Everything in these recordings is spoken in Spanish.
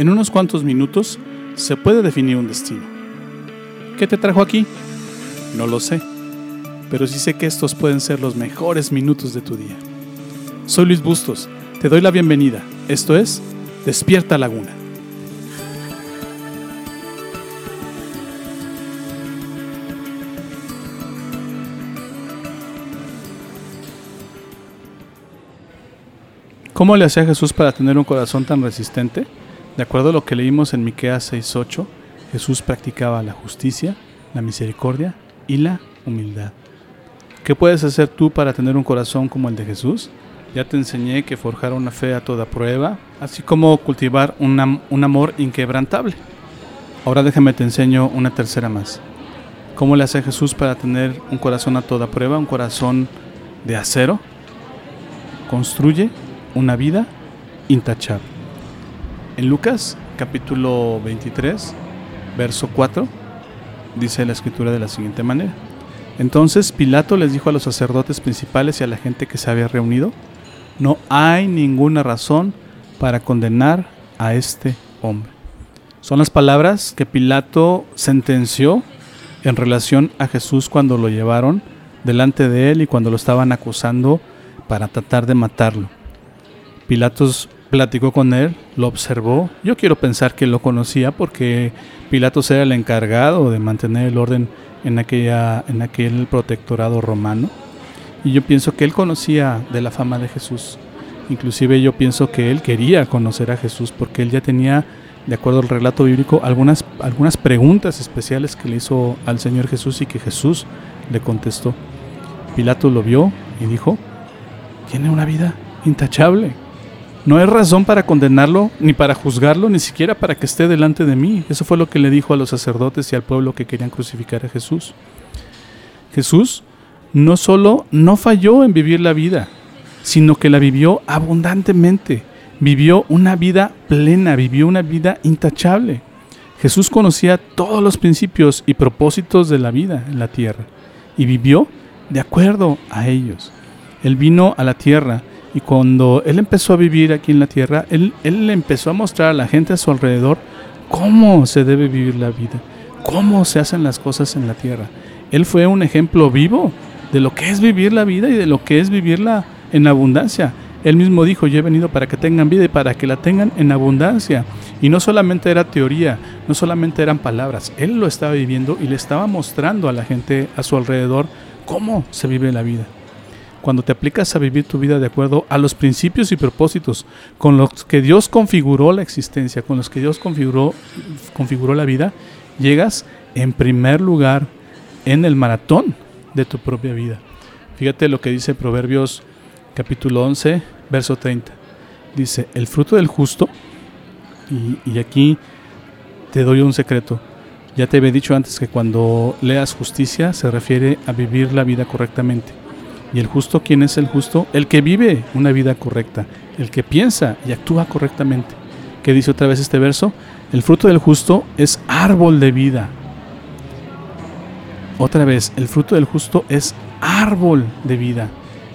En unos cuantos minutos se puede definir un destino. ¿Qué te trajo aquí? No lo sé, pero sí sé que estos pueden ser los mejores minutos de tu día. Soy Luis Bustos, te doy la bienvenida. Esto es Despierta Laguna. ¿Cómo le hacía Jesús para tener un corazón tan resistente? De acuerdo a lo que leímos en Miqueas 6:8, Jesús practicaba la justicia, la misericordia y la humildad. ¿Qué puedes hacer tú para tener un corazón como el de Jesús? Ya te enseñé que forjar una fe a toda prueba, así como cultivar un, amor inquebrantable. Ahora déjame te enseño una tercera más. ¿Cómo le hace Jesús para tener un corazón a toda prueba, un corazón de acero? Construye una vida intachable. En Lucas capítulo 23, verso 4, dice la escritura de la siguiente manera. Entonces Pilato les dijo a los sacerdotes principales y a la gente que se había reunido, no hay ninguna razón para condenar a este hombre. Son las palabras que Pilato sentenció en relación a Jesús cuando lo llevaron delante de él y cuando lo estaban acusando para tratar de matarlo. Pilatos platicó con él, lo observó. Yo quiero pensar que lo conocía porque Pilatos era el encargado de mantener el orden en, aquella, en aquel protectorado romano. Y yo pienso que él conocía de la fama de Jesús. Inclusive yo pienso que él quería conocer a Jesús porque él ya tenía, de acuerdo al relato bíblico, algunas, algunas preguntas especiales que le hizo al Señor Jesús y que Jesús le contestó. Pilato lo vio y dijo, tiene una vida intachable no hay razón para condenarlo, ni para juzgarlo, ni siquiera para que esté delante de mí. Eso fue lo que le dijo a los sacerdotes y al pueblo que querían crucificar a Jesús. Jesús no solo no falló en vivir la vida, sino que la vivió abundantemente. Vivió una vida plena, vivió una vida intachable. Jesús conocía todos los principios y propósitos de la vida en la tierra y vivió de acuerdo a ellos. Él vino a la tierra y cuando él empezó a vivir aquí en la tierra, él, él empezó a mostrar a la gente a su alrededor cómo se debe vivir la vida, cómo se hacen las cosas en la tierra. Él fue un ejemplo vivo de lo que es vivir la vida y de lo que es vivirla en abundancia. Él mismo dijo, yo he venido para que tengan vida y para que la tengan en abundancia. Y no solamente era teoría, no solamente eran palabras, él lo estaba viviendo y le estaba mostrando a la gente a su alrededor cómo se vive la vida cuando te aplicas a vivir tu vida de acuerdo a los principios y propósitos con los que Dios configuró la existencia, con los que Dios configuró, configuró la vida, llegas en primer lugar en el maratón de tu propia vida. Fíjate lo que dice Proverbios capítulo 11, verso 30. Dice, el fruto del justo, y, y aquí te doy un secreto, ya te había dicho antes que cuando leas justicia se refiere a vivir la vida correctamente. ¿Y el justo quién es el justo? El que vive una vida correcta, el que piensa y actúa correctamente. ¿Qué dice otra vez este verso? El fruto del justo es árbol de vida. Otra vez, el fruto del justo es árbol de vida,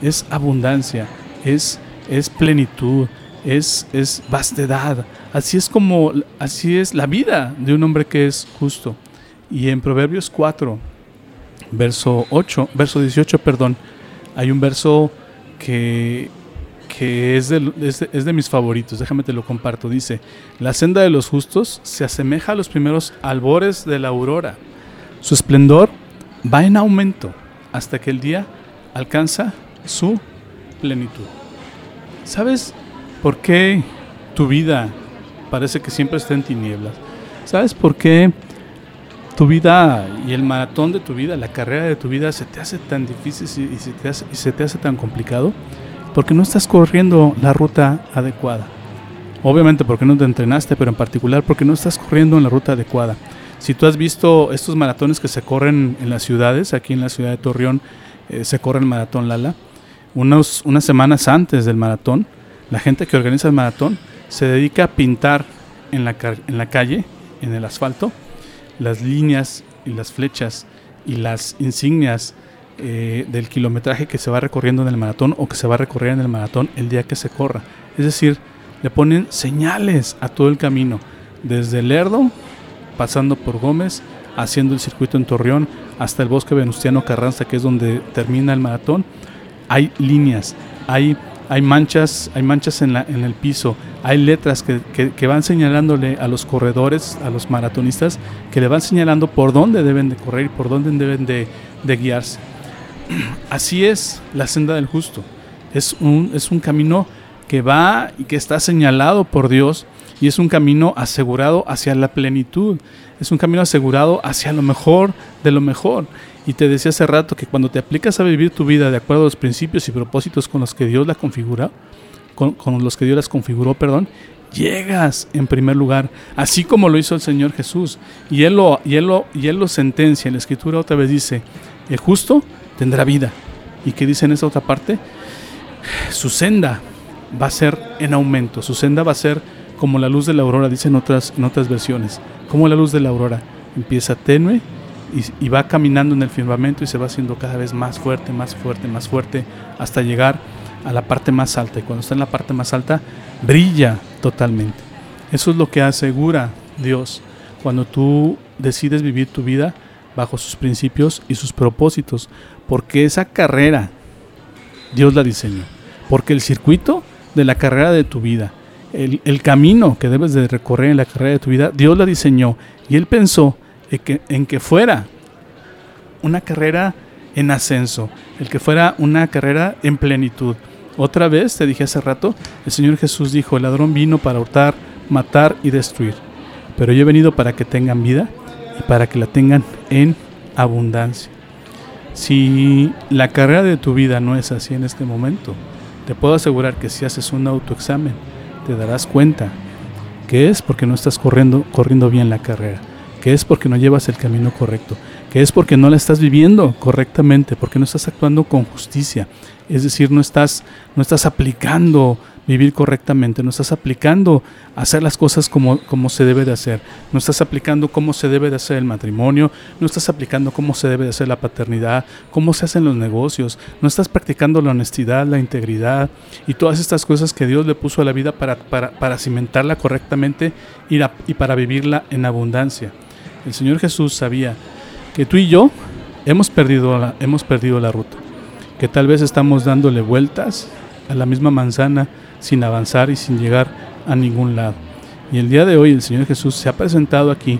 es abundancia, es, es plenitud, es, es vastedad. Así es como, así es la vida de un hombre que es justo. Y en Proverbios 4, verso 8, verso 18, perdón, hay un verso que, es, de, es, de, mis favoritos, déjame te lo comparto. Dice, la senda de los justos se asemeja a los primeros albores de la aurora. Su esplendor va en aumento hasta que el día alcanza su plenitud. ¿Sabes por qué tu vida parece que siempre está en tinieblas? ¿Sabes por qué tu vida y el maratón de tu vida, la carrera de tu vida se te hace tan difícil y se te hace, y se te hace tan complicado porque no estás corriendo la ruta adecuada. Obviamente porque no te entrenaste, pero en particular porque no estás corriendo en la ruta adecuada. Si tú has visto estos maratones que se corren en las ciudades, aquí en la ciudad de Torreón eh, se corre el maratón Lala, unos, unas semanas antes del maratón, la gente que organiza el maratón se dedica a pintar en la, en la calle, en el asfalto, las líneas y las flechas y las insignias eh, del kilometraje que se va recorriendo en el maratón o que se va a recorrer en el maratón el día que se corra. Es decir, le ponen señales a todo el camino desde Lerdo, pasando por Gómez, haciendo el circuito en Torreón, hasta el bosque Venustiano Carranza, que es donde termina el maratón, hay líneas, hay, hay manchas, hay manchas en, el piso, hay letras que, van señalándole a los corredores, a los maratonistas, que le van señalando por dónde deben de correr y por dónde deben de, de guiarse. Así es la senda del justo. Es un, es un camino que va y que está señalado por Dios y es un camino asegurado hacia la plenitud. Es un camino asegurado hacia lo mejor de lo mejor. Y te decía hace rato que cuando te aplicas a vivir tu vida de acuerdo a los principios y propósitos con los que Dios la configura, con, los que Dios las configuró, perdón, llegas en primer lugar, así como lo hizo el Señor Jesús. Y él lo, y él lo, y él lo sentencia en la escritura otra vez dice, el justo tendrá vida. ¿Y qué dice en esa otra parte? Su senda va a ser en aumento, su senda va a ser como la luz de la aurora, dicen otras, en otras versiones, como la luz de la aurora. Empieza tenue y, y va caminando en el firmamento y se va haciendo cada vez más fuerte, más fuerte, más fuerte, hasta llegar a la parte más alta. Y cuando está en la parte más alta, brilla totalmente. Eso es lo que asegura Dios cuando tú decides vivir tu vida bajo sus principios y sus propósitos. Porque esa carrera Dios la diseñó. Porque el circuito de la carrera de tu vida, el, camino que debes de recorrer en la carrera de tu vida, Dios la diseñó. Y Él pensó en que, en que fuera una carrera en ascenso, el que fuera una carrera en plenitud. Otra vez, te dije hace rato, el Señor Jesús dijo, el ladrón vino para hurtar, matar y destruir. Pero yo he venido para que tengan vida y para que la tengan en abundancia. Si la carrera de tu vida no es así en este momento, te puedo asegurar que si haces un autoexamen, te darás cuenta que es porque no estás corriendo, corriendo bien la carrera, que es porque no llevas el camino correcto, que es porque no la estás viviendo correctamente, porque no estás actuando con justicia, es decir, no estás, no estás aplicando vivir correctamente, no estás aplicando hacer las cosas como, como se debe de hacer, no estás aplicando cómo se debe de hacer el matrimonio, no estás aplicando cómo se debe de hacer la paternidad, cómo se hacen los negocios, no estás practicando la honestidad, la integridad y todas estas cosas que Dios le puso a la vida para, para, cimentarla correctamente y, y para vivirla en abundancia. El Señor Jesús sabía que tú y yo hemos perdido la, hemos perdido la ruta, que tal vez estamos dándole vueltas a la misma manzana sin avanzar y sin llegar a ningún lado. Y el día de hoy el Señor Jesús se ha presentado aquí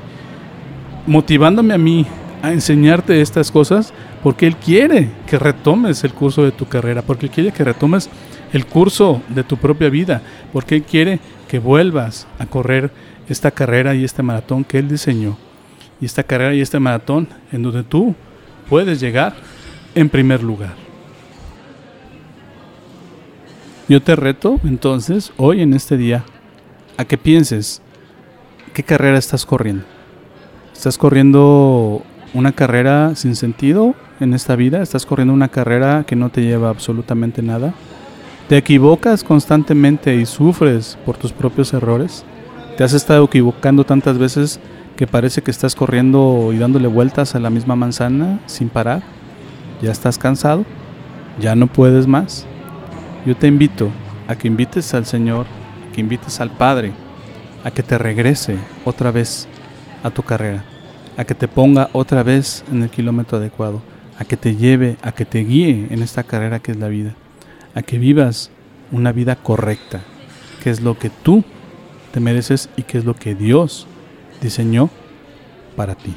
motivándome a mí a enseñarte estas cosas porque Él quiere que retomes el curso de tu carrera, porque Él quiere que retomes el curso de tu propia vida, porque Él quiere que vuelvas a correr esta carrera y este maratón que Él diseñó. Y esta carrera y este maratón en donde tú puedes llegar en primer lugar. Yo te reto entonces, hoy en este día, a que pienses qué carrera estás corriendo. ¿Estás corriendo una carrera sin sentido en esta vida? ¿Estás corriendo una carrera que no te lleva absolutamente nada? ¿Te equivocas constantemente y sufres por tus propios errores? ¿Te has estado equivocando tantas veces que parece que estás corriendo y dándole vueltas a la misma manzana sin parar? ¿Ya estás cansado? ¿Ya no puedes más? Yo te invito a que invites al Señor, que invites al Padre, a que te regrese otra vez a tu carrera, a que te ponga otra vez en el kilómetro adecuado, a que te lleve, a que te guíe en esta carrera que es la vida, a que vivas una vida correcta, que es lo que tú te mereces y que es lo que Dios diseñó para ti.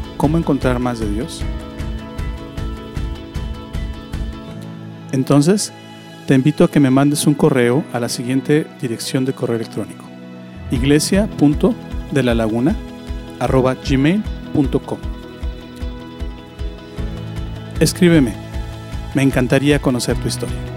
cómo encontrar más de Dios? Entonces, te invito a que me mandes un correo a la siguiente dirección de correo electrónico: iglesia.delalaguna.gmail.com Escríbeme. Me encantaría conocer tu historia.